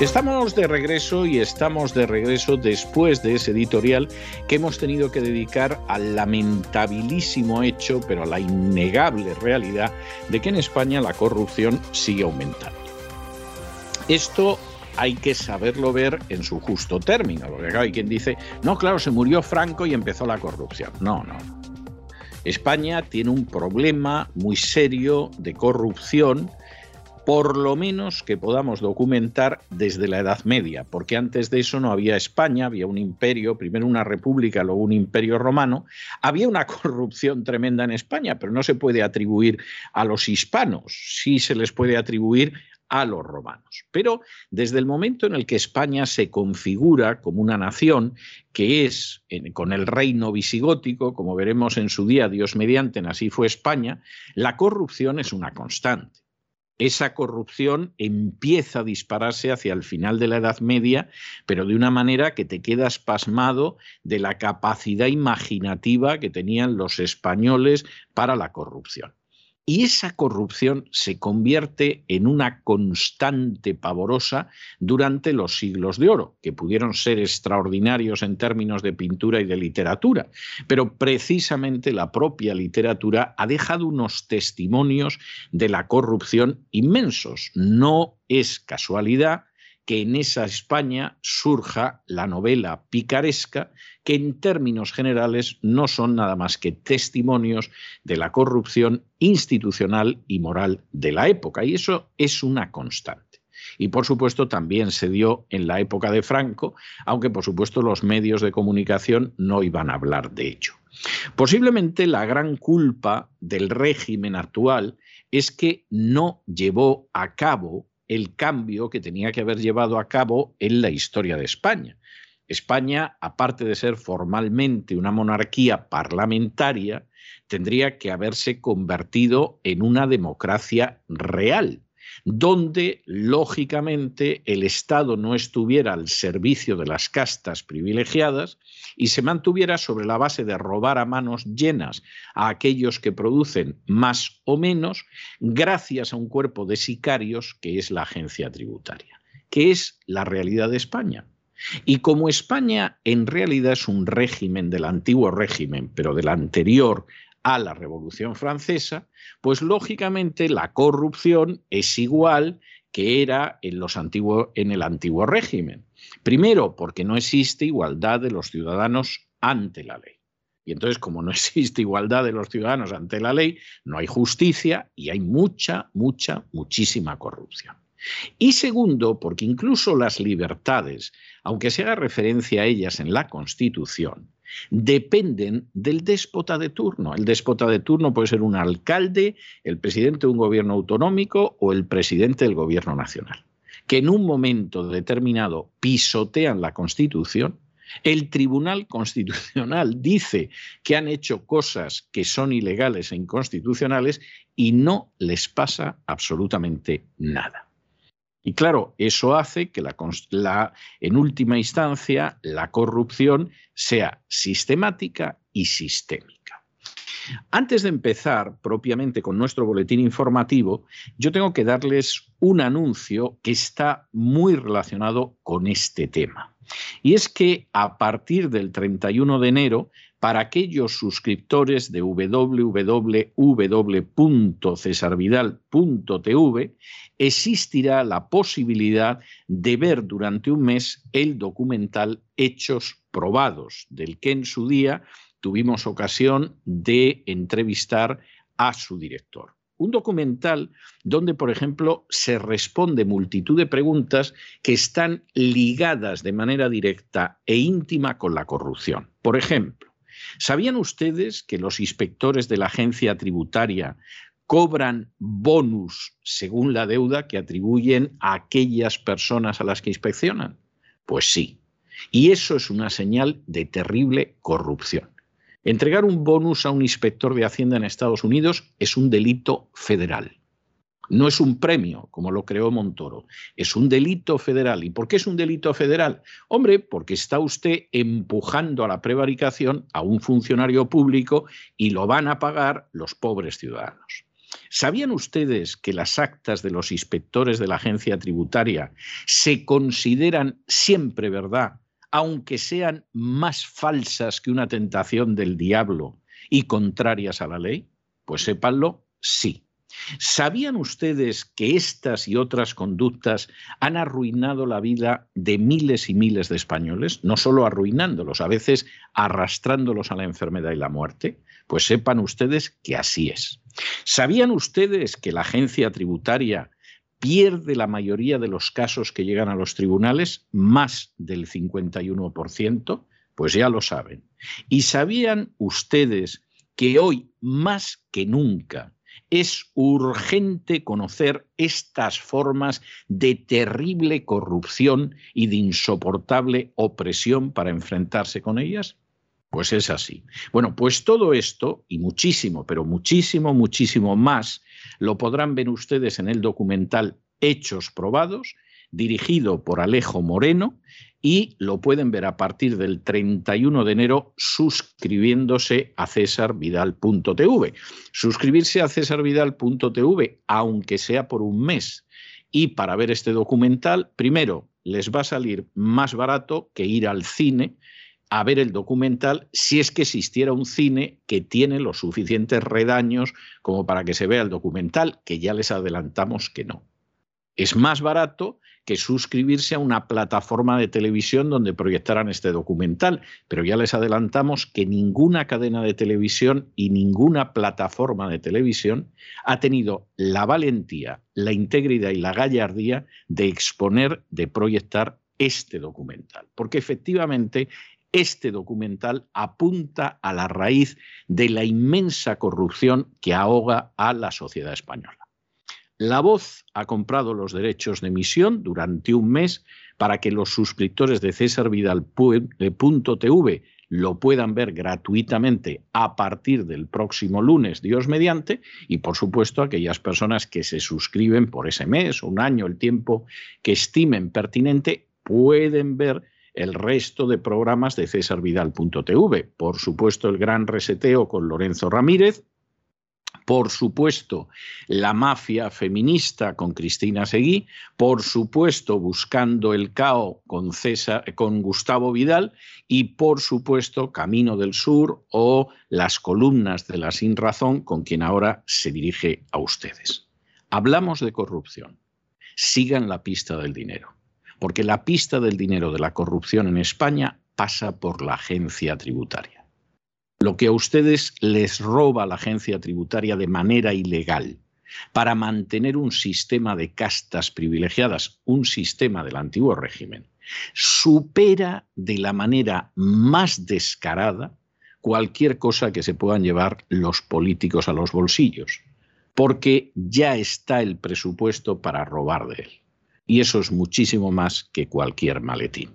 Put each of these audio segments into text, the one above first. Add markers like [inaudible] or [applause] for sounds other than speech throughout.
Estamos de regreso y estamos de regreso después de ese editorial que hemos tenido que dedicar al lamentabilísimo hecho, pero a la innegable realidad de que en España la corrupción sigue aumentando. Esto hay que saberlo ver en su justo término, porque hay quien dice, no, claro, se murió Franco y empezó la corrupción. No, no. España tiene un problema muy serio de corrupción por lo menos que podamos documentar desde la Edad Media, porque antes de eso no había España, había un imperio, primero una república, luego un imperio romano, había una [laughs] corrupción tremenda en España, pero no se puede atribuir a los hispanos, sí se les puede atribuir a los romanos. Pero desde el momento en el que España se configura como una nación, que es con el reino visigótico, como veremos en su día, Dios mediante, así fue España, la corrupción es una constante esa corrupción empieza a dispararse hacia el final de la Edad Media, pero de una manera que te quedas pasmado de la capacidad imaginativa que tenían los españoles para la corrupción. Y esa corrupción se convierte en una constante pavorosa durante los siglos de oro, que pudieron ser extraordinarios en términos de pintura y de literatura. Pero precisamente la propia literatura ha dejado unos testimonios de la corrupción inmensos. No es casualidad que en esa España surja la novela picaresca, que en términos generales no son nada más que testimonios de la corrupción institucional y moral de la época, y eso es una constante. Y por supuesto también se dio en la época de Franco, aunque por supuesto los medios de comunicación no iban a hablar de ello. Posiblemente la gran culpa del régimen actual es que no llevó a cabo el cambio que tenía que haber llevado a cabo en la historia de España. España, aparte de ser formalmente una monarquía parlamentaria, tendría que haberse convertido en una democracia real, donde lógicamente el Estado no estuviera al servicio de las castas privilegiadas y se mantuviera sobre la base de robar a manos llenas a aquellos que producen más o menos, gracias a un cuerpo de sicarios que es la agencia tributaria, que es la realidad de España. Y como España en realidad es un régimen del antiguo régimen, pero del anterior a la Revolución Francesa, pues lógicamente la corrupción es igual que era en, los en el antiguo régimen. Primero, porque no existe igualdad de los ciudadanos ante la ley. Y entonces, como no [laughs] existe igualdad de los ciudadanos ante la ley, no hay justicia y hay mucha, mucha, muchísima corrupción. Y segundo, porque incluso las libertades, aunque se haga referencia a ellas en la Constitución, dependen del déspota de turno. El déspota de turno puede ser un alcalde, el presidente de un gobierno autonómico o el presidente del gobierno nacional, que en un momento determinado pisotean la Constitución. El Tribunal Constitucional dice que han hecho cosas que son ilegales e inconstitucionales y no les pasa absolutamente nada. Y claro, eso hace que en última instancia la corrupción sea sistemática y sistémica. Antes de empezar propiamente con nuestro boletín informativo, yo tengo que darles un anuncio que está muy relacionado con este tema. Y es que a partir del 31 de enero para aquellos suscriptores de www.cesarvidal.tv existirá la posibilidad de ver durante un mes el documental Hechos Probados, del que en su día tuvimos ocasión de entrevistar a su director. Un documental donde, por ejemplo, se responde multitud de preguntas que están ligadas de manera directa e íntima con la corrupción. Por ejemplo, ¿Sabían ustedes que los inspectores de la agencia tributaria cobran bonus según la deuda que atribuyen a aquellas personas a las que inspeccionan? Pues sí. Y eso es una señal de terrible corrupción. Entregar un bonus a un inspector de Hacienda en Estados Unidos es un delito federal. No es un premio, como lo creó Montoro, es un delito federal. ¿Y por qué es un delito federal? Hombre, porque está usted empujando a la prevaricación a un funcionario público y lo van a pagar los pobres ciudadanos. ¿Sabían ustedes que las actas de los inspectores de la agencia tributaria se consideran siempre verdad, aunque sean más falsas que una tentación del diablo y contrarias a la ley? Pues sépanlo, sí. ¿Sabían ustedes que estas y otras conductas han arruinado la vida de miles y miles de españoles? No solo arruinándolos, a veces arrastrándolos a la enfermedad y la muerte. Pues sepan ustedes que así es. ¿Sabían ustedes que la agencia tributaria pierde la mayoría de los casos que llegan a los tribunales, más del 51%? Pues ya lo saben. ¿Y sabían ustedes que hoy, más que nunca, es urgente conocer estas formas de terrible corrupción y de insoportable opresión para enfrentarse con ellas? Pues es así. Bueno, pues todo esto y muchísimo, pero muchísimo, muchísimo más, lo podrán ver ustedes en el documental Hechos Probados, dirigido por Alejo Moreno, y lo pueden ver a partir del 31 de enero suscribiéndose a cesarvidal.tv. Suscribirse a cesarvidal.tv, aunque sea por un mes. Y para ver este documental, primero, les va a salir más barato que ir al cine a ver el documental si es que existiera un cine que tiene los suficientes redaños como para que se vea el documental, que ya les adelantamos que no. Es más barato que suscribirse a una plataforma de televisión donde proyectaran este documental, pero ya les adelantamos que ninguna cadena de televisión y ninguna plataforma de televisión ha tenido la valentía, la integridad y la gallardía de exponer, de proyectar este documental, porque efectivamente este documental apunta a la raíz de la inmensa corrupción que ahoga a la sociedad española. La Voz ha comprado los derechos de emisión durante un mes para que los suscriptores de cesarvidal.tv lo puedan ver gratuitamente a partir del próximo lunes, Dios mediante, y por supuesto aquellas personas que se suscriben por ese mes un año, el tiempo que estimen pertinente, pueden ver el resto de programas de cesarvidal.tv. Por supuesto, el gran reseteo con Lorenzo Ramírez. Por supuesto, la mafia feminista con Cristina Seguí. Por supuesto, buscando el con, con Gustavo Vidal. Y por supuesto, Camino del Sur o las columnas de la Sin Razón con quien ahora se dirige a ustedes. Hablamos de corrupción. Sigan la pista del dinero porque la pista del dinero de la corrupción en España pasa por la agencia tributaria. Lo que a ustedes les roba la agencia tributaria de manera ilegal para mantener un sistema de castas privilegiadas, un sistema del antiguo régimen, supera de la manera más descarada cualquier cosa que se puedan llevar los políticos a los bolsillos, porque ya está el presupuesto para robar de él y eso es muchísimo más que cualquier maletín.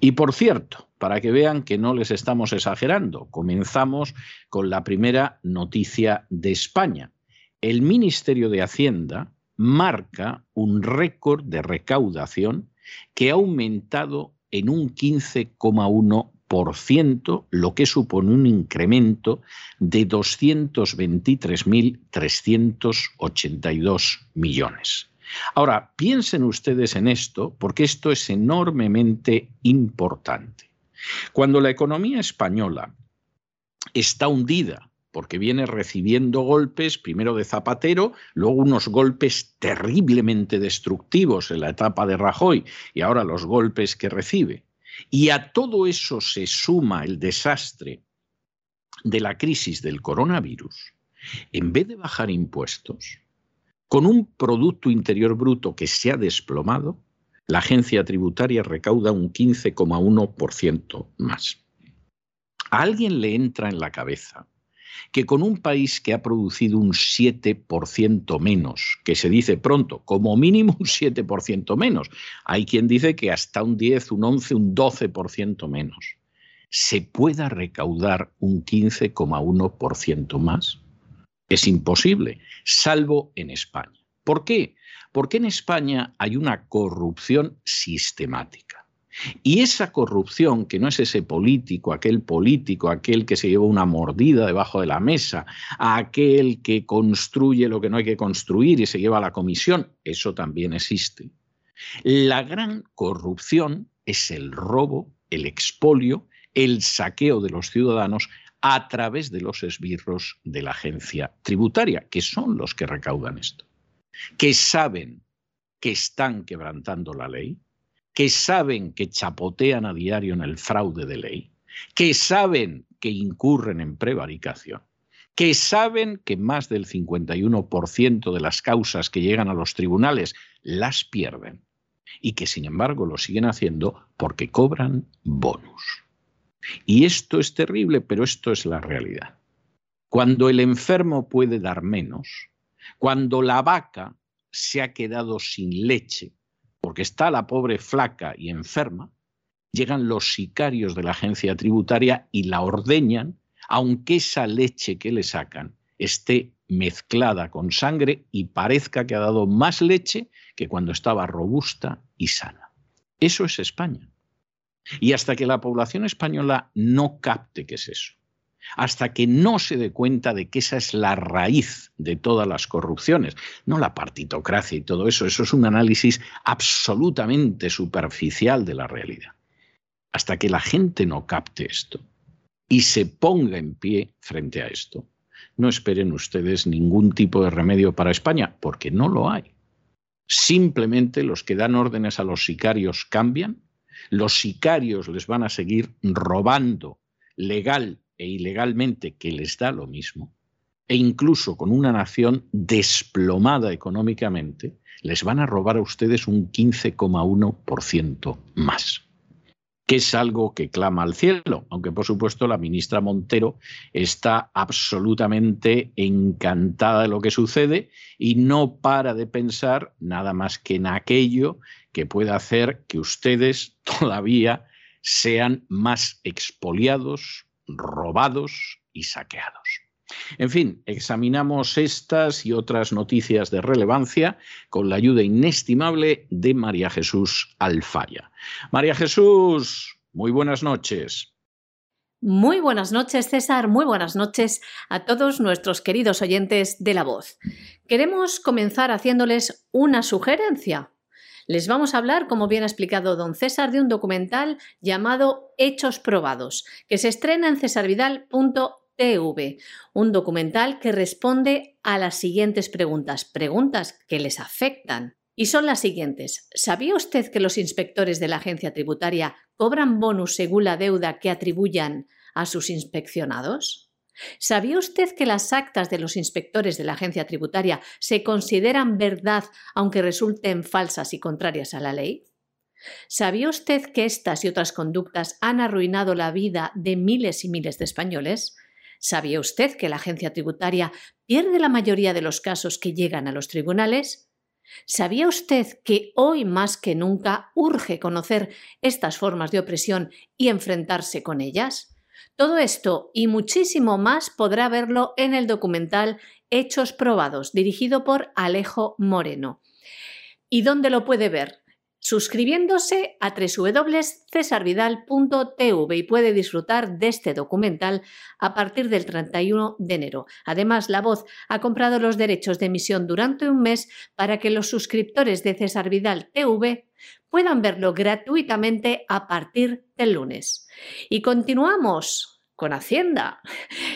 Y por cierto, para que vean que no les estamos exagerando, comenzamos con la primera noticia de España. El Ministerio de Hacienda marca un récord de recaudación que ha aumentado en un 15,1%, lo que supone un incremento de 223.382 millones. Ahora, piensen ustedes en esto, porque esto es enormemente importante. Cuando la economía española está hundida, porque viene recibiendo golpes, primero de Zapatero, luego unos golpes terriblemente destructivos en la etapa de Rajoy y ahora los golpes que recibe. Y a todo eso se suma el desastre de la crisis del coronavirus. En vez de bajar impuestos, con un Producto Interior Bruto que se ha desplomado, la agencia tributaria recauda un 15,1% más. ¿A alguien le entra en la cabeza que con un país que ha producido un 7% menos, que se dice pronto, como mínimo un 7% menos, hay quien dice que hasta un 10, un 11, un 12% menos, se pueda recaudar un 15,1% más? Es imposible, salvo en España. ¿Por qué? Porque en España hay una corrupción sistemática. Y esa corrupción, que no es ese político, aquel político, aquel que se lleva una mordida debajo de la mesa, aquel que construye lo que no hay que construir y se lleva a la comisión, eso también existe. La gran corrupción es el robo, el expolio, el saqueo de los ciudadanos a través de los esbirros de la agencia tributaria, que son los que recaudan esto, que saben que están quebrantando la ley, que saben que chapotean a diario en el fraude de ley, que saben que incurren en prevaricación, que saben que más del 51% de las causas que llegan a los tribunales las pierden y que sin embargo lo siguen haciendo porque cobran bonus. Y esto es terrible, pero esto es la realidad. Cuando el enfermo puede dar menos, cuando la vaca se ha quedado sin leche, porque está la pobre flaca y enferma, llegan los sicarios de la agencia tributaria y la ordeñan, aunque esa leche que le sacan esté mezclada con sangre y parezca que ha dado más leche que cuando estaba robusta y sana. Eso es España. Y hasta que la población española no capte qué es eso, hasta que no se dé cuenta de que esa es la raíz de todas las corrupciones, no la partitocracia y todo eso, eso es un análisis absolutamente superficial de la realidad. Hasta que la gente no capte esto y se ponga en pie frente a esto, no esperen ustedes ningún tipo de remedio para España, porque no lo hay. Simplemente los que dan órdenes a los sicarios cambian, los sicarios les van a seguir robando legal e ilegalmente, que les da lo mismo, e incluso con una nación desplomada económicamente, les van a robar a ustedes un 15,1% más que es algo que clama al cielo, aunque por supuesto la ministra Montero está absolutamente encantada de lo que sucede y no para de pensar nada más que en aquello que puede hacer que ustedes [laughs] todavía sean más expoliados, robados y saqueados. En fin, examinamos estas y otras noticias de relevancia con la ayuda inestimable de María Jesús Alfaya. María Jesús, muy buenas noches. Muy buenas noches, César. Muy buenas noches a todos nuestros queridos oyentes de La Voz. Queremos comenzar haciéndoles una sugerencia. Les vamos a hablar, como bien ha explicado don César, de un documental llamado Hechos Probados, que se estrena en cesarvidal.tv, un documental que responde a las siguientes preguntas, preguntas que les afectan. Y son las siguientes. ¿Sabía usted que los inspectores de la agencia tributaria cobran bonus según la deuda que atribuyan a sus inspeccionados? ¿Sabía usted que las actas de los inspectores de la agencia tributaria se consideran verdad aunque resulten falsas y contrarias a la ley? ¿Sabía usted que estas y otras conductas han arruinado la vida de miles y miles de españoles? ¿Sabía usted que la agencia tributaria pierde la mayoría de los casos que llegan a los tribunales? ¿Sabía usted que hoy más que nunca urge conocer estas formas de opresión y enfrentarse con ellas? Todo esto y muchísimo más podrá verlo en el documental Hechos Probados, dirigido por Alejo Moreno. ¿Y dónde lo puede ver? Suscribiéndose a www.cesarvidal.tv y puede disfrutar de este documental a partir del 31 de enero. Además, La Voz ha comprado los derechos de emisión durante un mes para que los suscriptores de César Vidal TV puedan verlo gratuitamente a partir del lunes. Y continuamos con Hacienda.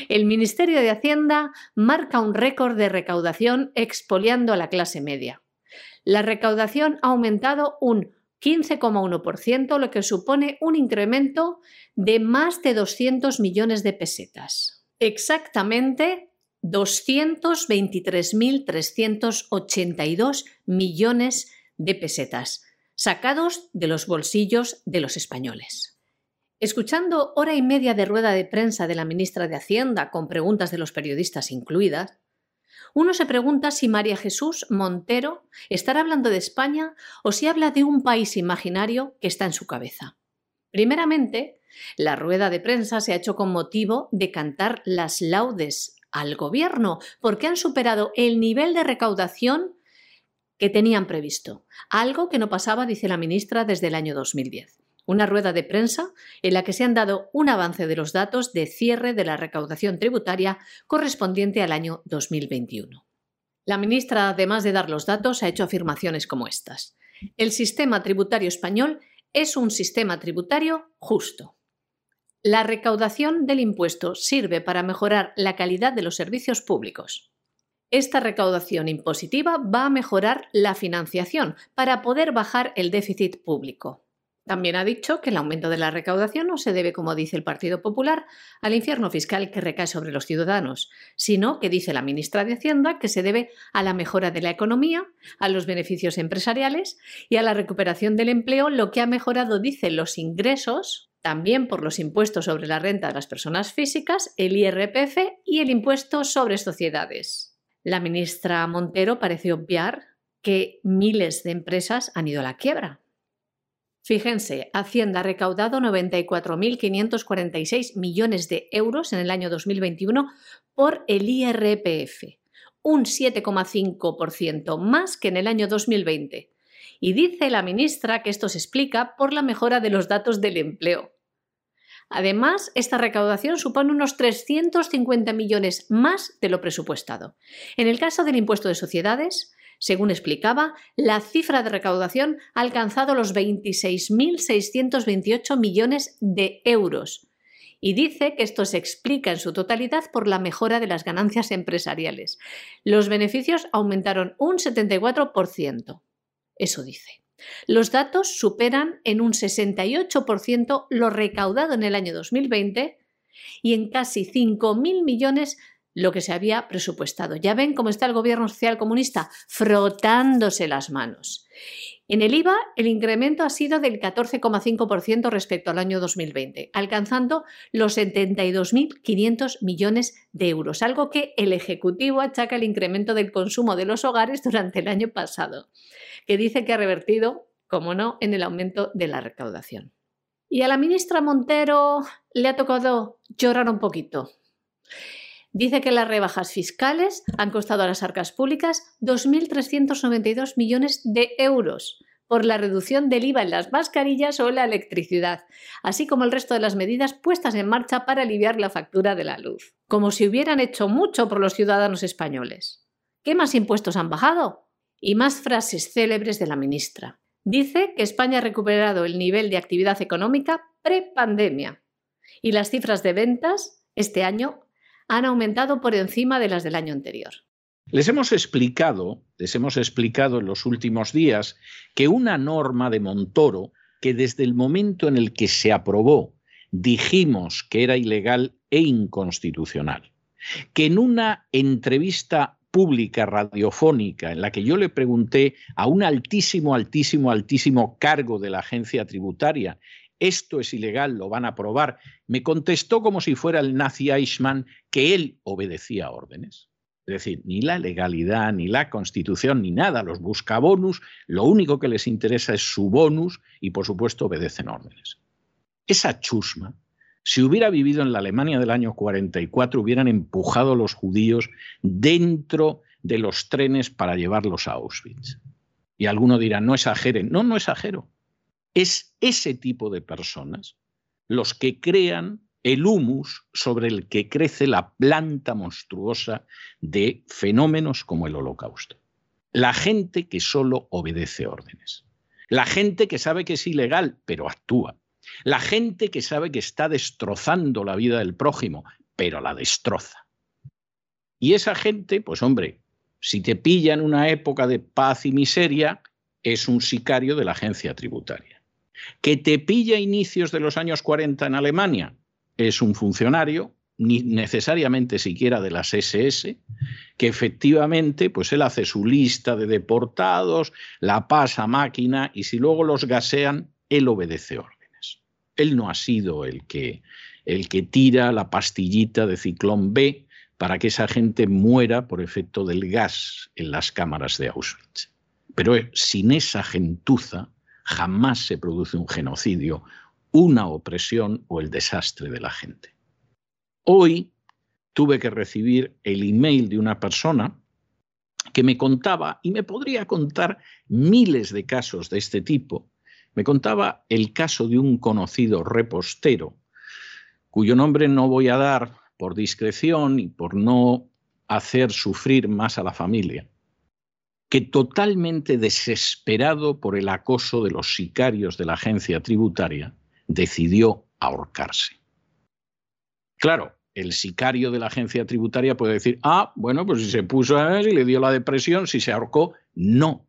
El Ministerio de Hacienda marca un récord de recaudación expoliando a la clase media la recaudación ha aumentado un 15,1%, lo que supone un incremento de más de 200 millones de pesetas. Exactamente 223.382 millones de pesetas, sacados de los bolsillos de los españoles. Escuchando hora y media de rueda de prensa de la ministra de Hacienda con preguntas de los periodistas incluidas, uno se pregunta si María Jesús Montero estará hablando de España o si habla de un país imaginario que está en su cabeza. Primeramente, la rueda de prensa se ha hecho con motivo de cantar las laudes al gobierno, porque han superado el nivel de recaudación que tenían previsto, algo que no pasaba, dice la ministra, desde el año 2010. Una rueda de prensa en la que se han dado un avance de los datos de cierre de la recaudación tributaria correspondiente al año 2021. La ministra, además de dar los datos, ha hecho afirmaciones como estas. El sistema tributario español es un sistema tributario justo. La recaudación del impuesto sirve para mejorar la calidad de los servicios públicos. Esta recaudación impositiva va a mejorar la financiación para poder bajar el déficit público. También ha dicho que el aumento de la recaudación no se debe, como dice el Partido Popular, al infierno fiscal que recae sobre los ciudadanos, sino que dice la ministra de Hacienda que se debe a la mejora de la economía, a los beneficios empresariales y a la recuperación del empleo, lo que ha mejorado, dice, los ingresos también por los impuestos sobre la renta de las personas físicas, el IRPF y el impuesto sobre sociedades. La ministra Montero parece obviar que miles de empresas han ido a la quiebra. Fíjense, Hacienda ha recaudado 94.546 millones de euros en el año 2021 por el IRPF, un 7,5% más que en el año 2020 y dice la ministra que esto se explica por la mejora de los datos del empleo. Además, esta recaudación supone unos 350 millones más de lo presupuestado. En el caso del impuesto de sociedades, según explicaba, la cifra de recaudación ha alcanzado los 26.628 millones de euros, y dice que esto se explica en su totalidad por la mejora de las ganancias empresariales. Los beneficios aumentaron un 74%. Eso dice. Los datos superan en un 68% lo recaudado en el año 2020 y en casi 5.000 millones lo que se había presupuestado. Ya ven cómo está el gobierno social comunista frotándose las manos. En el IVA, el incremento ha sido del 14,5% respecto al año 2020, alcanzando los 72.500 millones de euros, algo que el Ejecutivo achaca al incremento del consumo de los hogares durante el año pasado, que dice que ha revertido, como no, en el aumento de la recaudación. Y a la ministra Montero le ha tocado llorar un poquito. Dice que las rebajas fiscales han costado a las arcas públicas 2.392 millones de euros por la reducción del IVA en las mascarillas o la electricidad, así como el resto de las medidas puestas en marcha para aliviar la factura de la luz, como si hubieran hecho mucho por los ciudadanos españoles. ¿Qué más impuestos han bajado? Y más frases célebres de la ministra. Dice que España ha recuperado el nivel de actividad económica pre-pandemia y las cifras de ventas este año han aumentado por encima de las del año anterior. Les hemos explicado, les hemos explicado en los últimos días que una norma de Montoro que desde el momento en el que se aprobó dijimos que era ilegal e inconstitucional, que en una entrevista pública radiofónica en la que yo le pregunté a un altísimo, altísimo, altísimo cargo de la agencia tributaria esto es ilegal, lo van a aprobar, me contestó como si fuera el nazi Eichmann que él obedecía órdenes. Es decir, ni la legalidad, ni la constitución, ni nada. Los busca bonus, lo único que les interesa es su bonus y por supuesto obedecen órdenes. Esa chusma, si hubiera vivido en la Alemania del año 44, hubieran empujado a los judíos dentro de los trenes para llevarlos a Auschwitz. Y alguno dirá, no exageren. No, no exagero. Es ese tipo de personas los que crean el humus sobre el que crece la planta monstruosa de fenómenos como el holocausto. La gente que solo obedece órdenes. La gente que sabe que es ilegal, pero actúa. La gente que sabe que está destrozando la vida del prójimo, pero la destroza. Y esa gente, pues hombre, si te pilla en una época de paz y miseria, es un sicario de la agencia tributaria que te pilla inicios de los años 40 en Alemania, es un funcionario, ni necesariamente siquiera de las SS, que efectivamente, pues él hace su lista de deportados, la pasa a máquina y si luego los gasean, él obedece órdenes. Él no ha sido el que, el que tira la pastillita de ciclón B para que esa gente muera por efecto del gas en las cámaras de Auschwitz. Pero sin esa gentuza jamás se produce un genocidio, una opresión o el desastre de la gente. Hoy tuve que recibir el email de una persona que me contaba, y me podría contar miles de casos de este tipo, me contaba el caso de un conocido repostero, cuyo nombre no voy a dar por discreción y por no hacer sufrir más a la familia, que totalmente desesperado por el acoso de los sicarios de la agencia tributaria, decidió ahorcarse. Claro, el sicario de la agencia tributaria puede decir, ah, bueno, pues si se puso a ver y le dio la depresión, si se ahorcó, no.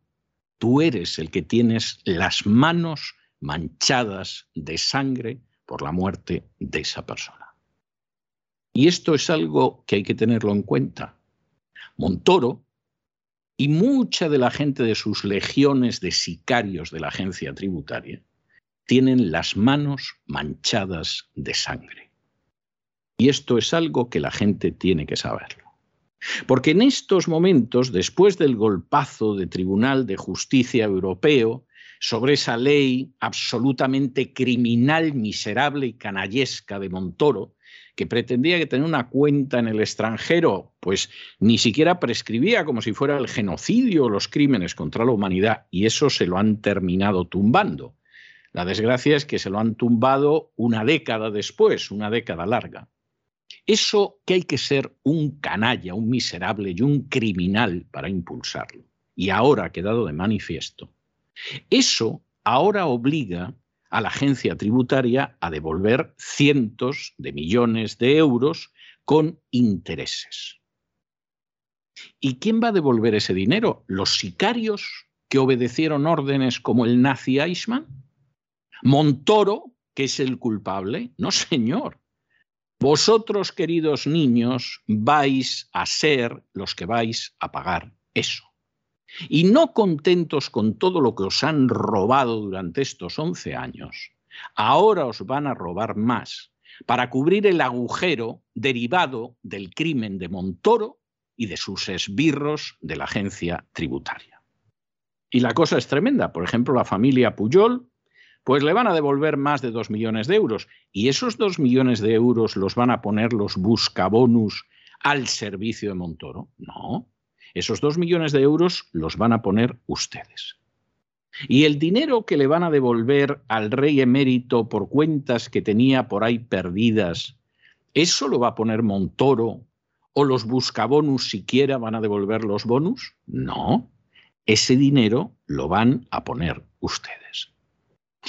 Tú eres el que tienes las manos manchadas de sangre por la muerte de esa persona. Y esto es algo que hay que tenerlo en cuenta. Montoro y mucha de la gente de sus legiones de sicarios de la agencia tributaria tienen las manos manchadas de sangre. Y esto es algo que la gente tiene que saberlo. Porque en estos momentos, después del golpazo de Tribunal de Justicia Europeo sobre esa ley absolutamente criminal, miserable y canallesca de Montoro, que pretendía que tener una cuenta en el extranjero, pues ni siquiera prescribía como si fuera el genocidio o los crímenes contra la humanidad, y eso se lo han terminado tumbando. La desgracia es que se lo han tumbado una década después, una década larga. Eso que hay que ser un canalla, un miserable y un criminal para impulsarlo. Y ahora ha quedado de manifiesto. Eso ahora obliga a la agencia tributaria a devolver cientos de millones de euros con intereses. ¿Y quién va a devolver ese dinero? ¿Los sicarios que obedecieron órdenes como el nazi Eichmann? ¿Montoro, que es el culpable? No, señor. Vosotros, queridos niños, vais a ser los que vais a pagar eso. Y no contentos con todo lo que os han robado durante estos 11 años, ahora os van a robar más para cubrir el agujero derivado del crimen de Montoro y de sus esbirros de la agencia tributaria. Y la cosa es tremenda. Por ejemplo, la familia Puyol pues le van a devolver más de dos millones de euros. Y esos dos millones de euros los van a poner los buscabonus al servicio de Montoro. No, esos dos millones de euros los van a poner ustedes. Y el dinero que le van a devolver al rey emérito por cuentas que tenía por ahí perdidas, ¿eso lo va a poner Montoro? ¿O los buscabonus siquiera van a devolver los bonus? No, ese dinero lo van a poner ustedes.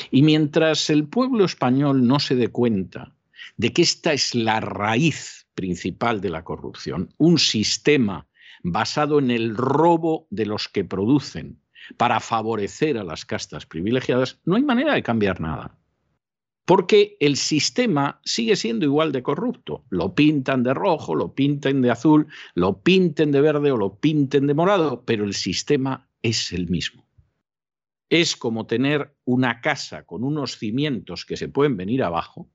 Y mientras el pueblo español no se dé cuenta de que esta es la raíz principal de la corrupción, un sistema basado en el robo de los que producen para favorecer a las castas privilegiadas, no hay manera de cambiar nada. Porque el sistema sigue siendo igual de corrupto. Lo pintan de rojo, lo pintan de azul, lo pinten de verde o lo pinten de morado, pero el sistema es el mismo es como tener una casa con unos cimientos que se pueden venir abajo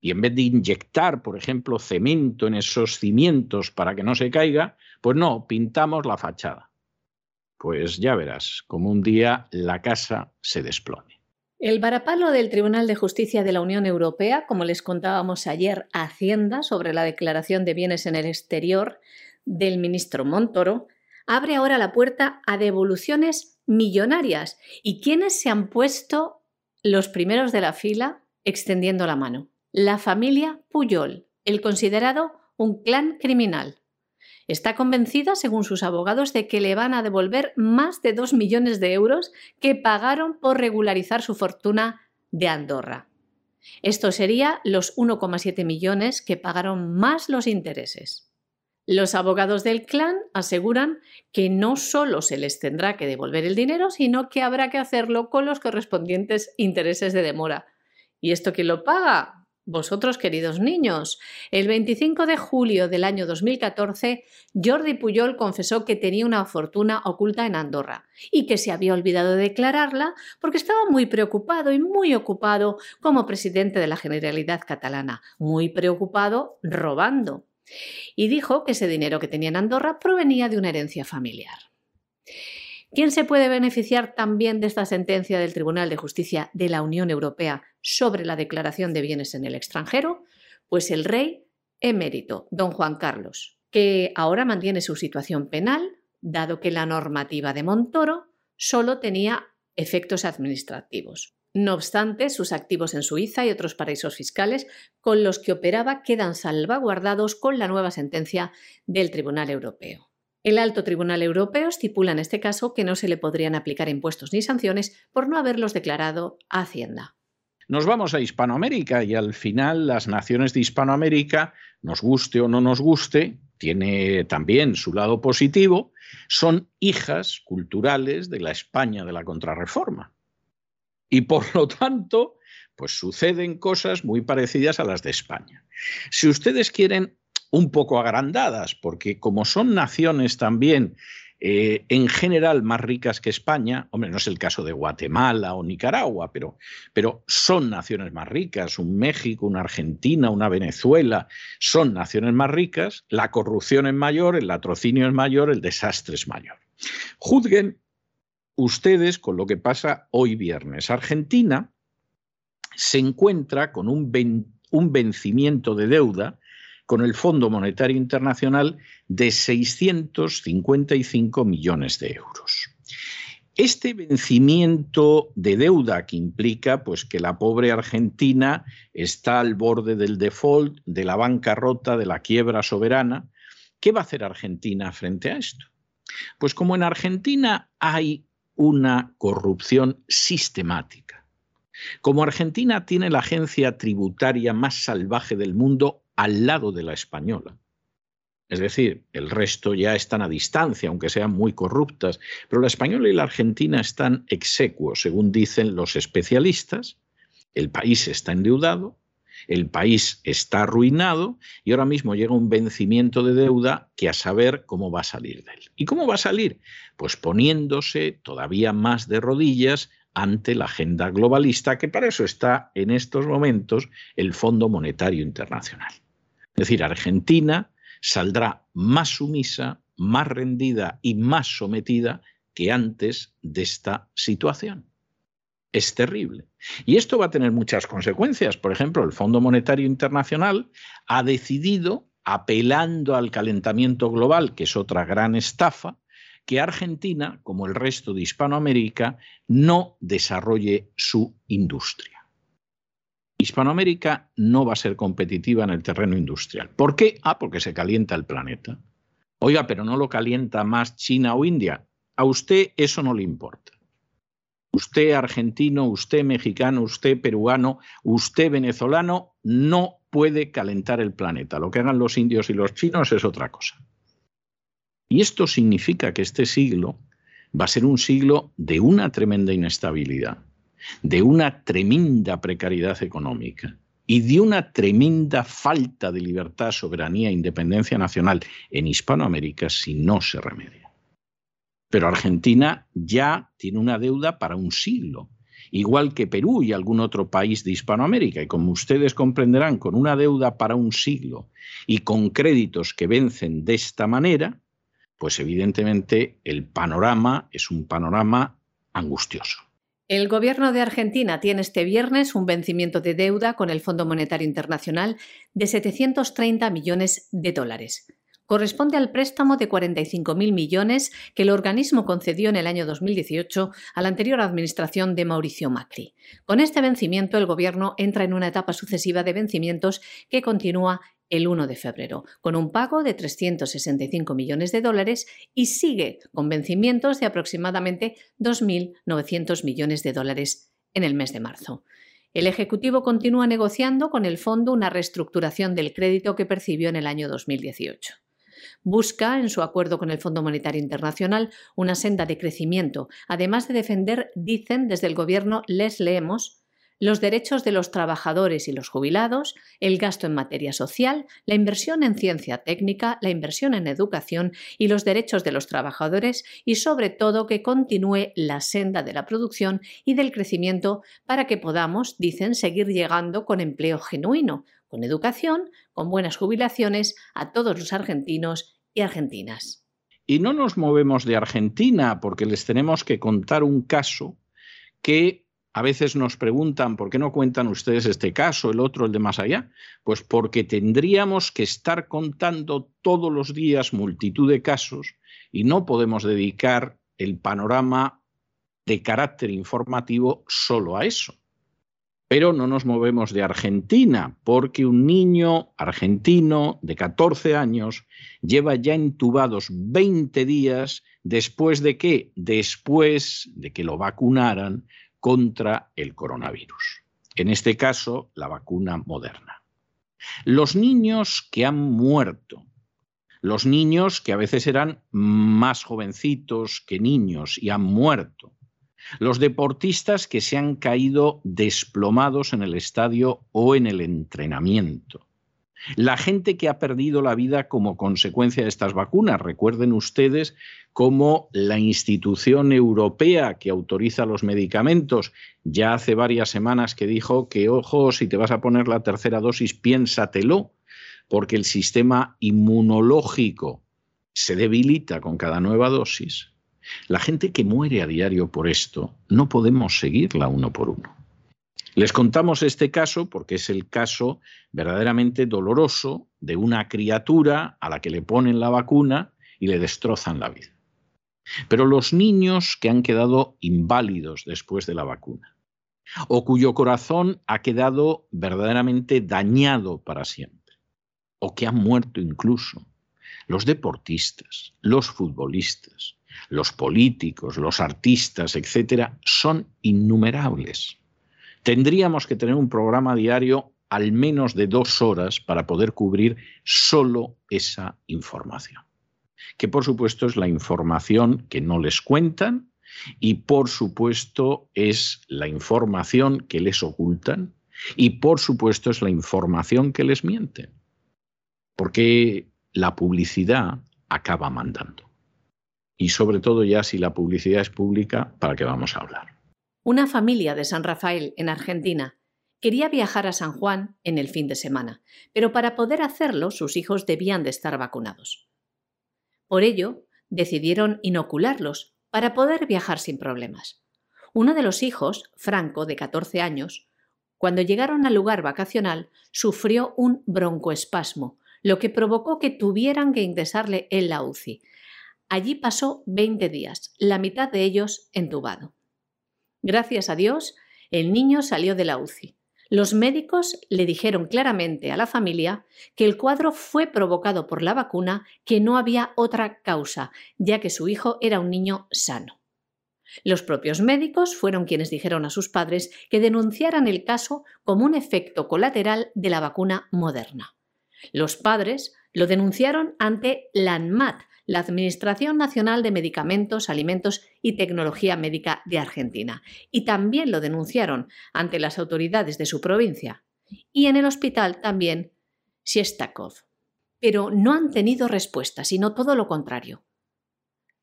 y en vez de inyectar, por ejemplo, cemento en esos cimientos para que no se caiga, pues no, pintamos la fachada. Pues ya verás, como un día la casa se desplome. El varapalo del Tribunal de Justicia de la Unión Europea, como les contábamos ayer Hacienda sobre la declaración de bienes en el exterior del ministro Montoro, abre ahora la puerta a devoluciones millonarias. ¿Y quiénes se han puesto los primeros de la fila extendiendo la mano? La familia Puyol, el considerado un clan criminal. Está convencida, según sus abogados, de que le van a devolver más de dos millones de euros que pagaron por regularizar su fortuna de Andorra. Esto sería los 1,7 millones que pagaron más los intereses. Los abogados del clan aseguran que no solo se les tendrá que devolver el dinero, sino que habrá que hacerlo con los correspondientes intereses de demora. ¿Y esto quién lo paga? Vosotros queridos niños. El 25 de julio del año 2014, Jordi Puyol confesó que tenía una fortuna oculta en Andorra y que se había olvidado de declararla porque estaba muy preocupado y muy ocupado como presidente de la Generalidad catalana, muy preocupado robando. Y dijo que ese dinero que tenía en Andorra provenía de una herencia familiar. ¿Quién se puede beneficiar también de esta sentencia del Tribunal de Justicia de la Unión Europea sobre la declaración de bienes en el extranjero? Pues el rey emérito, don Juan Carlos, que ahora mantiene su situación penal, dado que la normativa de Montoro solo tenía efectos administrativos. No obstante, sus activos en Suiza y otros paraísos fiscales con los que operaba quedan salvaguardados con la nueva sentencia del Tribunal Europeo. El Alto Tribunal Europeo estipula en este caso que no se le podrían aplicar impuestos ni sanciones por no haberlos declarado a Hacienda. Nos vamos a Hispanoamérica y al final las naciones de Hispanoamérica, nos guste o no nos guste, tiene también su lado positivo, son hijas culturales de la España de la contrarreforma. Y por lo tanto, pues suceden cosas muy parecidas a las de España. Si ustedes quieren un poco agrandadas, porque como son naciones también eh, en general más ricas que España, hombre, no es el caso de Guatemala o Nicaragua, pero, pero son naciones más ricas, un México, una Argentina, una Venezuela, son naciones más ricas, la corrupción es mayor, el latrocinio es mayor, el desastre es mayor. Juzguen ustedes con lo que pasa hoy viernes. Argentina se encuentra con un, un vencimiento de deuda con el Fondo Monetario Internacional de 655 millones de euros. Este vencimiento de deuda que implica pues, que la pobre Argentina está al borde del default, de la bancarrota, de la quiebra soberana, ¿qué va a hacer Argentina frente a esto? Pues como en Argentina hay una corrupción sistemática, como Argentina tiene la agencia tributaria más salvaje del mundo al lado de la española. Es decir, el resto ya están a distancia, aunque sean muy corruptas, pero la española y la argentina están execuos, según dicen los especialistas. El país está endeudado, el país está arruinado y ahora mismo llega un vencimiento de deuda que a saber cómo va a salir de él. ¿Y cómo va a salir? Pues poniéndose todavía más de rodillas ante la agenda globalista, que para eso está en estos momentos el Fondo Monetario Internacional. Es decir, Argentina saldrá más sumisa, más rendida y más sometida que antes de esta situación. Es terrible. Y esto va a tener muchas consecuencias. Por ejemplo, el Fondo Monetario Internacional ha decidido, apelando al calentamiento global, que es otra gran estafa, que Argentina, como el resto de Hispanoamérica, no desarrolle su industria. Hispanoamérica no va a ser competitiva en el terreno industrial. ¿Por qué? Ah, porque se calienta el planeta. Oiga, pero no lo calienta más China o India. A usted eso no le importa. Usted argentino, usted mexicano, usted peruano, usted venezolano no puede calentar el planeta. Lo que hagan los indios y los chinos es otra cosa. Y esto significa que este siglo va a ser un siglo de una tremenda inestabilidad de una tremenda precariedad económica y de una tremenda falta de libertad, soberanía e independencia nacional en Hispanoamérica si no se remedia. Pero Argentina ya tiene una deuda para un siglo, igual que Perú y algún otro país de Hispanoamérica. Y como ustedes comprenderán, con una deuda para un siglo y con créditos que vencen de esta manera, pues evidentemente el panorama es un panorama angustioso. El gobierno de Argentina tiene este viernes un vencimiento de deuda con el Fondo Monetario Internacional de 730 millones de dólares. Corresponde al préstamo de 45.000 millones que el organismo concedió en el año 2018 a la anterior administración de Mauricio Macri. Con este vencimiento, el gobierno entra en una etapa sucesiva de vencimientos que continúa el 1 de febrero, con un pago de 365 millones de dólares y sigue con vencimientos de aproximadamente 2.900 millones de dólares en el mes de marzo. El Ejecutivo continúa negociando con el fondo una reestructuración del crédito que percibió en el año 2018. Busca, en su acuerdo con el Fondo Monetario Internacional, una senda de crecimiento, además de defender, dicen desde el Gobierno, les leemos, los derechos de los trabajadores y los jubilados, el gasto en materia social, la inversión en ciencia técnica, la inversión en educación y los derechos de los trabajadores y sobre todo que continúe la senda de la producción y del crecimiento para que podamos, dicen, seguir llegando con empleo genuino, con educación, con buenas jubilaciones a todos los argentinos y argentinas. Y no nos movemos de Argentina porque les tenemos que contar un caso que a veces nos preguntan, ¿por qué no cuentan ustedes este caso, el otro, el de más allá? Pues porque tendríamos que estar contando todos los días multitud de casos y no podemos dedicar el panorama de carácter informativo solo a eso. Pero no nos movemos de Argentina, porque un niño argentino de 14 años lleva ya entubados 20 días después de que, después de que lo vacunaran contra el coronavirus. En este caso, la vacuna moderna. Los niños que han muerto, los niños que a veces eran más jovencitos que niños y han muerto, los deportistas que se han caído desplomados en el estadio o en el entrenamiento, la gente que ha perdido la vida como consecuencia de estas vacunas. Recuerden ustedes cómo la institución europea que autoriza los medicamentos ya hace varias semanas que dijo que, ojo, si te vas a poner la tercera dosis, piénsatelo, porque el sistema inmunológico se debilita con cada nueva dosis. La gente que muere a diario por esto, no podemos seguirla uno por uno. Les contamos este caso porque es el caso verdaderamente doloroso de una criatura a la que le ponen la vacuna y le destrozan la vida. Pero los niños que han quedado inválidos después de la vacuna, o cuyo corazón ha quedado verdaderamente dañado para siempre, o que han muerto incluso, los deportistas, los futbolistas, los políticos, los artistas, etcétera, son innumerables. Tendríamos que tener un programa diario al menos de dos horas para poder cubrir solo esa información. Que por supuesto es la información que no les cuentan y por supuesto es la información que les ocultan y por supuesto es la información que les mienten. Porque la publicidad acaba mandando. Y sobre todo ya si la publicidad es pública, ¿para qué vamos a hablar? Una familia de San Rafael, en Argentina, quería viajar a San Juan en el fin de semana, pero para poder hacerlo sus hijos debían de estar vacunados. Por ello, decidieron inocularlos para poder viajar sin problemas. Uno de los hijos, Franco, de 14 años, cuando llegaron al lugar vacacional, sufrió un broncoespasmo, lo que provocó que tuvieran que ingresarle en la UCI. Allí pasó 20 días, la mitad de ellos entubado. Gracias a Dios, el niño salió de la UCI. Los médicos le dijeron claramente a la familia que el cuadro fue provocado por la vacuna, que no había otra causa, ya que su hijo era un niño sano. Los propios médicos fueron quienes dijeron a sus padres que denunciaran el caso como un efecto colateral de la vacuna moderna. Los padres lo denunciaron ante la ANMAT, la Administración Nacional de Medicamentos, Alimentos y Tecnología Médica de Argentina, y también lo denunciaron ante las autoridades de su provincia. Y en el hospital también Siestakov. Pero no han tenido respuesta, sino todo lo contrario.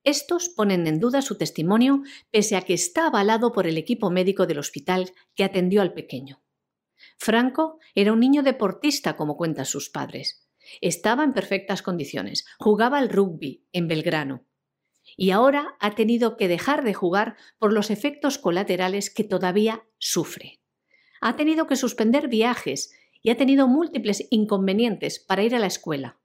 Estos ponen en duda su testimonio pese a que está avalado por el equipo médico del hospital que atendió al pequeño. Franco era un niño deportista, como cuentan sus padres. Estaba en perfectas condiciones, jugaba al rugby en Belgrano y ahora ha tenido que dejar de jugar por los efectos colaterales que todavía sufre. Ha tenido que suspender viajes y ha tenido múltiples inconvenientes para ir a la escuela.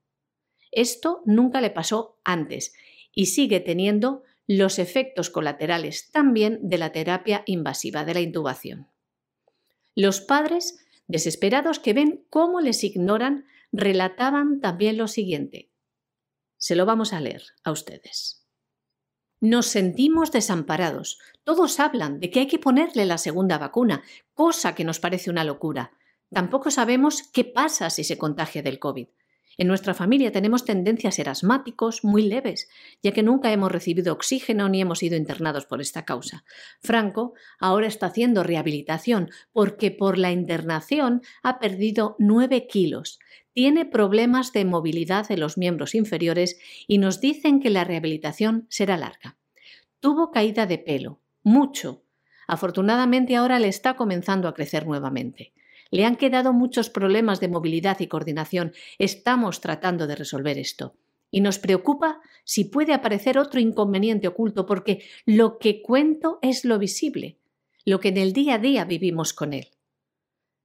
Esto nunca le pasó antes y sigue teniendo los efectos colaterales también de la terapia invasiva de la intubación. Los padres, desesperados que ven cómo les ignoran relataban también lo siguiente. Se lo vamos a leer a ustedes. Nos sentimos desamparados. Todos hablan de que hay que ponerle la segunda vacuna, cosa que nos parece una locura. Tampoco sabemos qué pasa si se contagia del COVID. En nuestra familia tenemos tendencias a muy leves, ya que nunca hemos recibido oxígeno ni hemos sido internados por esta causa. Franco ahora está haciendo rehabilitación porque por la internación ha perdido 9 kilos. Tiene problemas de movilidad de los miembros inferiores y nos dicen que la rehabilitación será larga. Tuvo caída de pelo, mucho. Afortunadamente ahora le está comenzando a crecer nuevamente. Le han quedado muchos problemas de movilidad y coordinación. Estamos tratando de resolver esto. Y nos preocupa si puede aparecer otro inconveniente oculto, porque lo que cuento es lo visible, lo que en el día a día vivimos con él.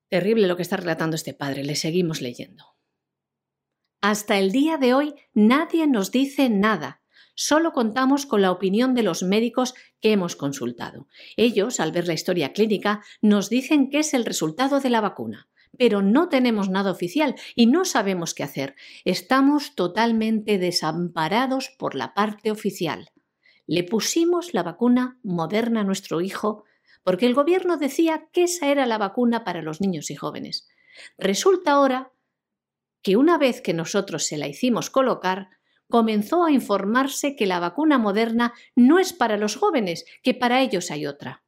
Terrible lo que está relatando este padre. Le seguimos leyendo. Hasta el día de hoy nadie nos dice nada solo contamos con la opinión de los médicos que hemos consultado. Ellos, al ver la historia clínica, nos dicen que es el resultado de la vacuna. Pero no tenemos nada oficial y no sabemos qué hacer. Estamos totalmente desamparados por la parte oficial. Le pusimos la vacuna moderna a nuestro hijo porque el gobierno decía que esa era la vacuna para los niños y jóvenes. Resulta ahora que una vez que nosotros se la hicimos colocar, comenzó a informarse que la vacuna moderna no es para los jóvenes, que para ellos hay otra.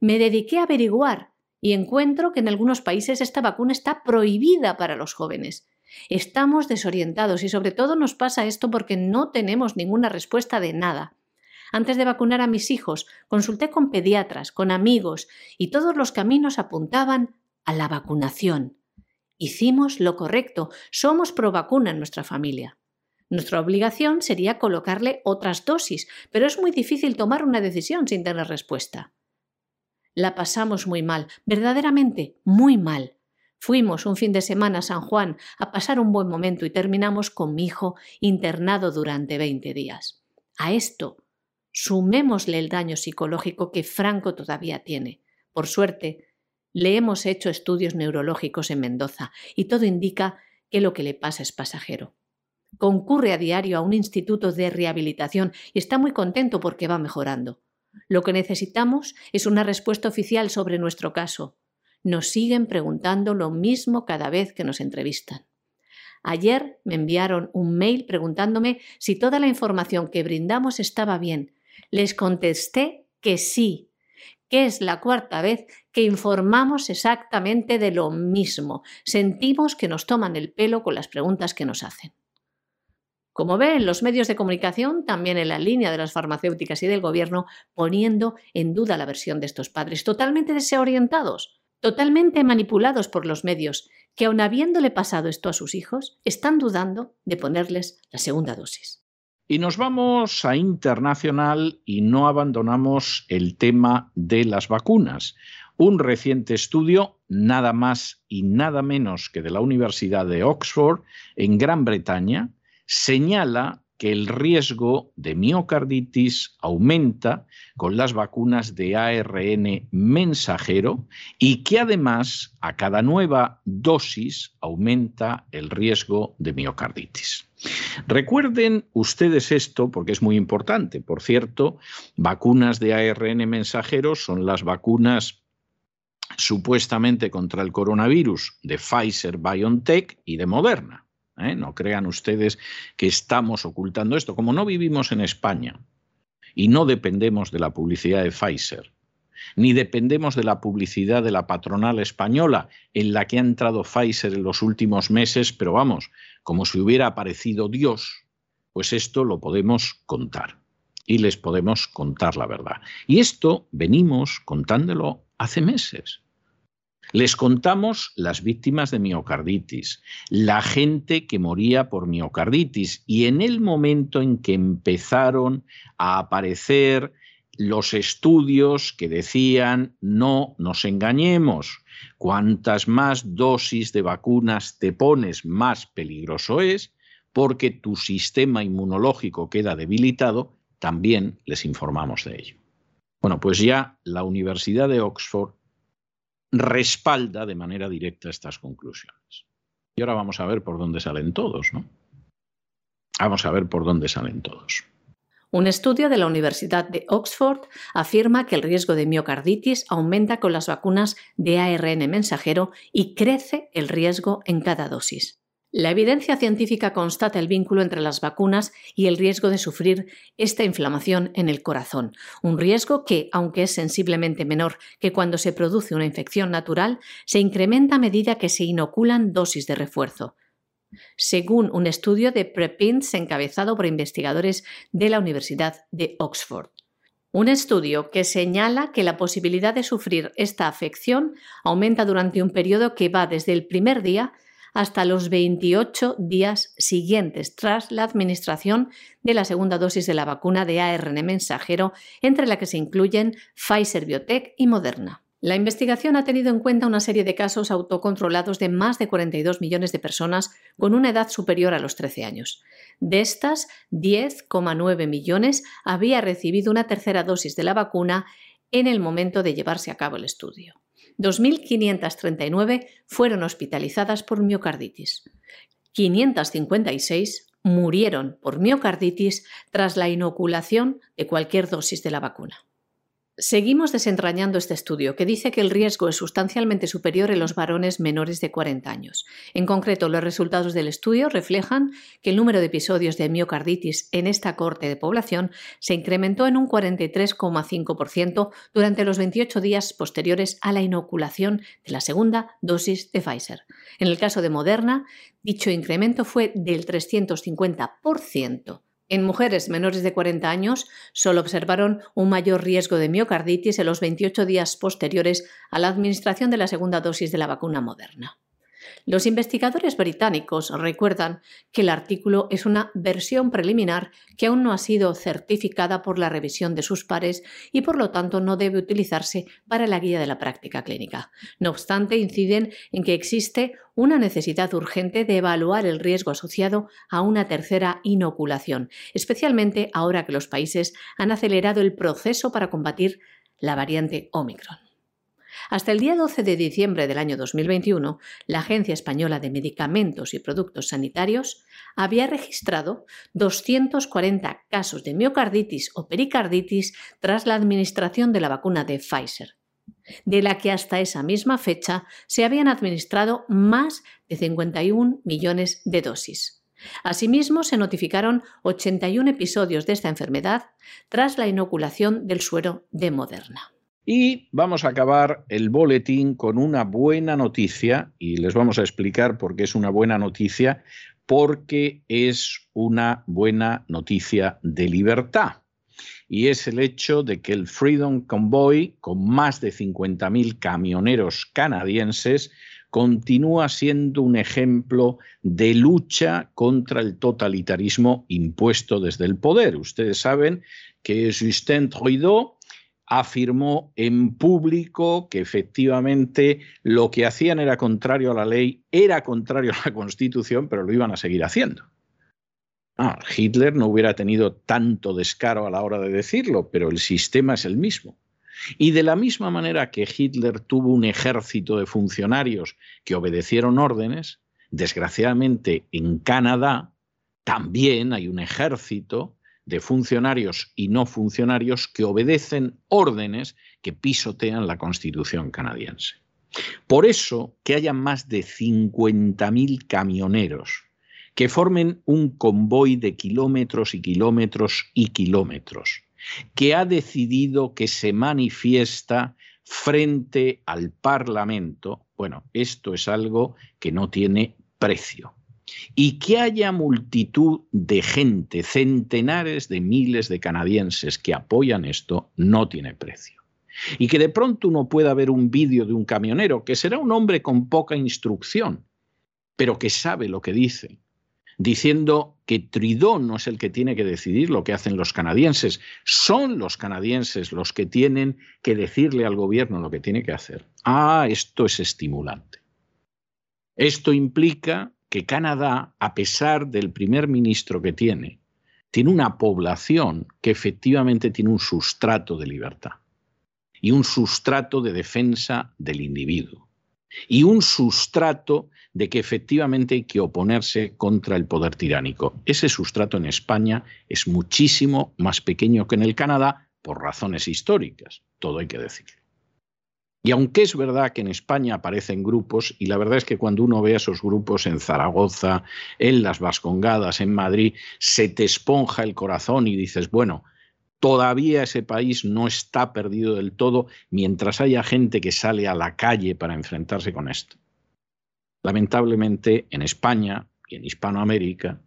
Me dediqué a averiguar y encuentro que en algunos países esta vacuna está prohibida para los jóvenes. Estamos desorientados y sobre todo nos pasa esto porque no tenemos ninguna respuesta de nada. Antes de vacunar a mis hijos, consulté con pediatras, con amigos, y todos los caminos apuntaban a la vacunación. Hicimos lo correcto, somos pro vacuna en nuestra familia. Nuestra obligación sería colocarle otras dosis, pero es muy difícil tomar una decisión sin tener respuesta. La pasamos muy mal, verdaderamente muy mal. Fuimos un fin de semana a San Juan a pasar un buen momento y terminamos con mi hijo internado durante 20 días. A esto, sumémosle el daño psicológico que Franco todavía tiene. Por suerte, le hemos hecho estudios neurológicos en Mendoza y todo indica que lo que le pasa es pasajero concurre a diario a un instituto de rehabilitación y está muy contento porque va mejorando. Lo que necesitamos es una respuesta oficial sobre nuestro caso. Nos siguen preguntando lo mismo cada vez que nos entrevistan. Ayer me enviaron un mail preguntándome si toda la información que brindamos estaba bien. Les contesté que sí, que es la cuarta vez que informamos exactamente de lo mismo. Sentimos que nos toman el pelo con las preguntas que nos hacen. Como ven, los medios de comunicación, también en la línea de las farmacéuticas y del gobierno, poniendo en duda la versión de estos padres, totalmente desorientados, totalmente manipulados por los medios, que aun habiéndole pasado esto a sus hijos, están dudando de ponerles la segunda dosis. Y nos vamos a internacional y no abandonamos el tema de las vacunas. Un reciente estudio, nada más y nada menos que de la Universidad de Oxford, en Gran Bretaña, señala que el riesgo de miocarditis aumenta con las vacunas de ARN mensajero y que además a cada nueva dosis aumenta el riesgo de miocarditis. Recuerden ustedes esto porque es muy importante. Por cierto, vacunas de ARN mensajero son las vacunas supuestamente contra el coronavirus de Pfizer BioNTech y de Moderna. ¿eh? No crean ustedes que estamos ocultando esto. Como no vivimos en España y no dependemos de la publicidad de Pfizer, ni dependemos de la publicidad de la patronal española en la que ha entrado Pfizer en los últimos meses, pero vamos, como si hubiera aparecido Dios, pues esto lo podemos contar y les podemos contar la verdad. Y esto venimos contándolo hace meses. Les contamos las víctimas de miocarditis, la gente que moría por miocarditis y en el momento en que empezaron a aparecer los estudios que decían no nos engañemos, cuantas más dosis de vacunas te pones, más peligroso es, porque tu sistema inmunológico queda debilitado, también les informamos de ello. Bueno, pues ya la Universidad de Oxford respalda de manera directa estas conclusiones. Y ahora vamos a ver por dónde salen todos, ¿no? Vamos a ver por dónde salen todos. Un estudio de la Universidad de Oxford afirma que el riesgo de miocarditis aumenta con las vacunas de ARN mensajero y crece el riesgo en cada dosis. La evidencia científica constata el vínculo entre las vacunas y el riesgo de sufrir esta inflamación en el corazón, un riesgo que, aunque es sensiblemente menor que cuando se produce una infección natural, se incrementa a medida que se inoculan dosis de refuerzo. Según un estudio de Prepins encabezado por investigadores de la Universidad de Oxford. Un estudio que señala que la posibilidad de sufrir esta afección aumenta durante un periodo que va desde el primer día hasta los 28 días siguientes tras la administración de la segunda dosis de la vacuna de ARN mensajero, entre la que se incluyen Pfizer Biotech y Moderna. La investigación ha tenido en cuenta una serie de casos autocontrolados de más de 42 millones de personas con una edad superior a los 13 años. De estas, 10,9 millones había recibido una tercera dosis de la vacuna en el momento de llevarse a cabo el estudio. 2.539 fueron hospitalizadas por miocarditis. 556 murieron por miocarditis tras la inoculación de cualquier dosis de la vacuna. Seguimos desentrañando este estudio, que dice que el riesgo es sustancialmente superior en los varones menores de 40 años. En concreto, los resultados del estudio reflejan que el número de episodios de miocarditis en esta corte de población se incrementó en un 43,5% durante los 28 días posteriores a la inoculación de la segunda dosis de Pfizer. En el caso de Moderna, dicho incremento fue del 350%. En mujeres menores de 40 años solo observaron un mayor riesgo de miocarditis en los 28 días posteriores a la administración de la segunda dosis de la vacuna moderna. Los investigadores británicos recuerdan que el artículo es una versión preliminar que aún no ha sido certificada por la revisión de sus pares y por lo tanto no debe utilizarse para la guía de la práctica clínica. No obstante, inciden en que existe una necesidad urgente de evaluar el riesgo asociado a una tercera inoculación, especialmente ahora que los países han acelerado el proceso para combatir la variante Omicron. Hasta el día 12 de diciembre del año 2021, la Agencia Española de Medicamentos y Productos Sanitarios había registrado 240 casos de miocarditis o pericarditis tras la administración de la vacuna de Pfizer, de la que hasta esa misma fecha se habían administrado más de 51 millones de dosis. Asimismo, se notificaron 81 episodios de esta enfermedad tras la inoculación del suero de Moderna. Y vamos a acabar el boletín con una buena noticia, y les vamos a explicar por qué es una buena noticia, porque es una buena noticia de libertad. Y es el hecho de que el Freedom Convoy, con más de 50.000 camioneros canadienses, continúa siendo un ejemplo de lucha contra el totalitarismo impuesto desde el poder. Ustedes saben que Justin Trudeau afirmó en público que efectivamente lo que hacían era contrario a la ley, era contrario a la Constitución, pero lo iban a seguir haciendo. Ah, Hitler no hubiera tenido tanto descaro a la hora de decirlo, pero el sistema es el mismo. Y de la misma manera que Hitler tuvo un ejército de funcionarios que obedecieron órdenes, desgraciadamente en Canadá también hay un ejército de funcionarios y no funcionarios que obedecen órdenes que pisotean la Constitución canadiense. Por eso, que haya más de 50.000 camioneros que formen un convoy de kilómetros y kilómetros y kilómetros, que ha decidido que se manifiesta frente al Parlamento, bueno, esto es algo que no tiene precio. Y que haya multitud de gente, centenares de miles de canadienses que apoyan esto, no tiene precio. Y que de pronto uno pueda ver un vídeo de un camionero, que será un hombre con poca instrucción, pero que sabe lo que dice, diciendo que Trudeau no es el que tiene que decidir lo que hacen los canadienses, son los canadienses los que tienen que decirle al gobierno lo que tiene que hacer. Ah, esto es estimulante. Esto implica que Canadá, a pesar del primer ministro que tiene, tiene una población que efectivamente tiene un sustrato de libertad y un sustrato de defensa del individuo y un sustrato de que efectivamente hay que oponerse contra el poder tiránico. Ese sustrato en España es muchísimo más pequeño que en el Canadá por razones históricas, todo hay que decirlo. Y aunque es verdad que en España aparecen grupos, y la verdad es que cuando uno ve esos grupos en Zaragoza, en las Vascongadas, en Madrid, se te esponja el corazón y dices, bueno, todavía ese país no está perdido del todo mientras haya gente que sale a la calle para enfrentarse con esto. Lamentablemente, en España y en Hispanoamérica,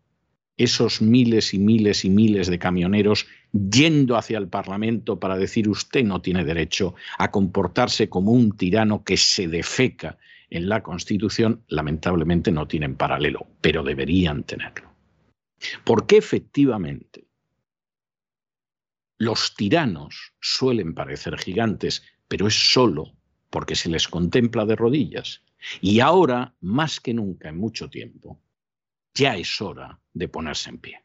esos miles y miles y miles de camioneros yendo hacia el Parlamento para decir usted no tiene derecho a comportarse como un tirano que se defeca en la Constitución, lamentablemente no tienen paralelo, pero deberían tenerlo. Porque efectivamente los tiranos suelen parecer gigantes, pero es solo porque se les contempla de rodillas. Y ahora, más que nunca en mucho tiempo, ya es hora de ponerse en pie.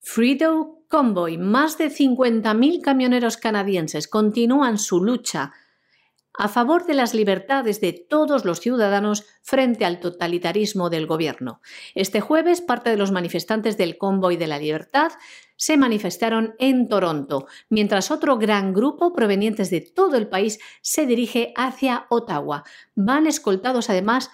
Fredo Convoy, más de 50.000 camioneros canadienses continúan su lucha a favor de las libertades de todos los ciudadanos frente al totalitarismo del gobierno. Este jueves, parte de los manifestantes del Convoy de la Libertad se manifestaron en Toronto, mientras otro gran grupo provenientes de todo el país se dirige hacia Ottawa. Van escoltados además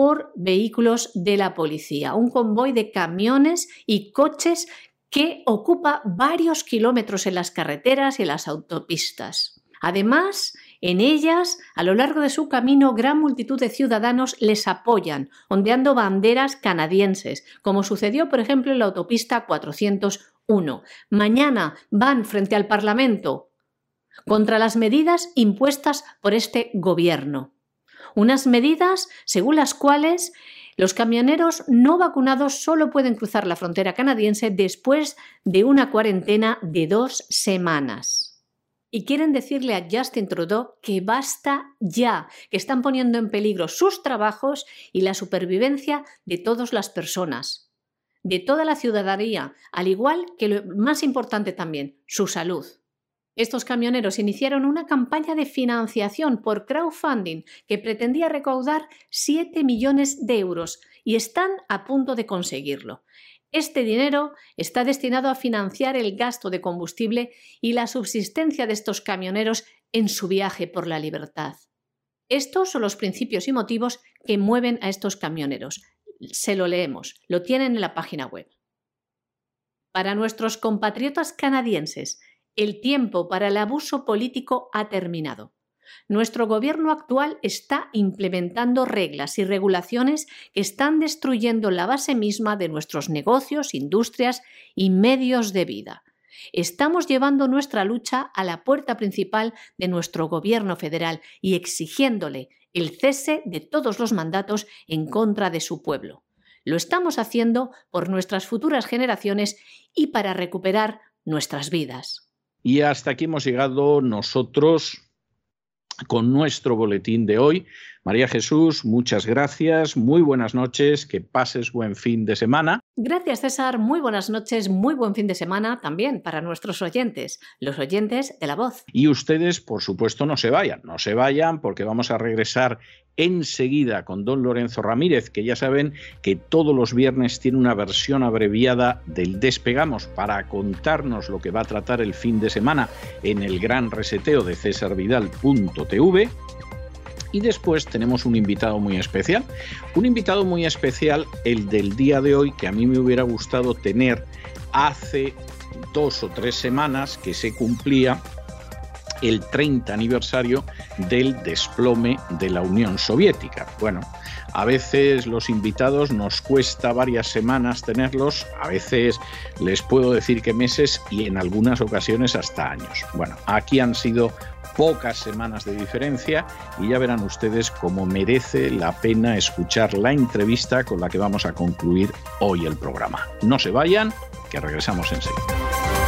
por vehículos de la policía, un convoy de camiones y coches que ocupa varios kilómetros en las carreteras y en las autopistas. Además, en ellas, a lo largo de su camino, gran multitud de ciudadanos les apoyan, ondeando banderas canadienses, como sucedió, por ejemplo, en la autopista 401. Mañana van frente al Parlamento contra las medidas impuestas por este gobierno unas medidas según las cuales los camioneros no vacunados solo pueden cruzar la frontera canadiense después de una cuarentena de dos semanas. Y quieren decirle a Justin Trudeau que basta ya, que están poniendo en peligro sus trabajos y la supervivencia de todas las personas, de toda la ciudadanía, al igual que lo más importante también, su salud. Estos camioneros iniciaron una campaña de financiación por crowdfunding que pretendía recaudar 7 millones de euros y están a punto de conseguirlo. Este dinero está destinado a financiar el gasto de combustible y la subsistencia de estos camioneros en su viaje por la libertad. Estos son los principios y motivos que mueven a estos camioneros. Se lo leemos, lo tienen en la página web. Para nuestros compatriotas canadienses el tiempo para el abuso político ha terminado. Nuestro gobierno actual está implementando reglas y regulaciones que están destruyendo la base misma de nuestros negocios, industrias y medios de vida. Estamos llevando nuestra lucha a la puerta principal de nuestro gobierno federal y exigiéndole el cese de todos los mandatos en contra de su pueblo. Lo estamos haciendo por nuestras futuras generaciones y para recuperar nuestras vidas. Y hasta aquí hemos llegado nosotros con nuestro boletín de hoy. María Jesús, muchas gracias, muy buenas noches, que pases buen fin de semana. Gracias César, muy buenas noches, muy buen fin de semana también para nuestros oyentes, los oyentes de la voz. Y ustedes, por supuesto, no se vayan, no se vayan porque vamos a regresar enseguida con don Lorenzo Ramírez, que ya saben que todos los viernes tiene una versión abreviada del Despegamos para contarnos lo que va a tratar el fin de semana en el gran reseteo de cesarvidal.tv y después tenemos un invitado muy especial. Un invitado muy especial, el del día de hoy, que a mí me hubiera gustado tener hace dos o tres semanas que se cumplía el 30 aniversario del desplome de la Unión Soviética. Bueno, a veces los invitados nos cuesta varias semanas tenerlos, a veces les puedo decir que meses y en algunas ocasiones hasta años. Bueno, aquí han sido pocas semanas de diferencia y ya verán ustedes cómo merece la pena escuchar la entrevista con la que vamos a concluir hoy el programa. No se vayan, que regresamos enseguida.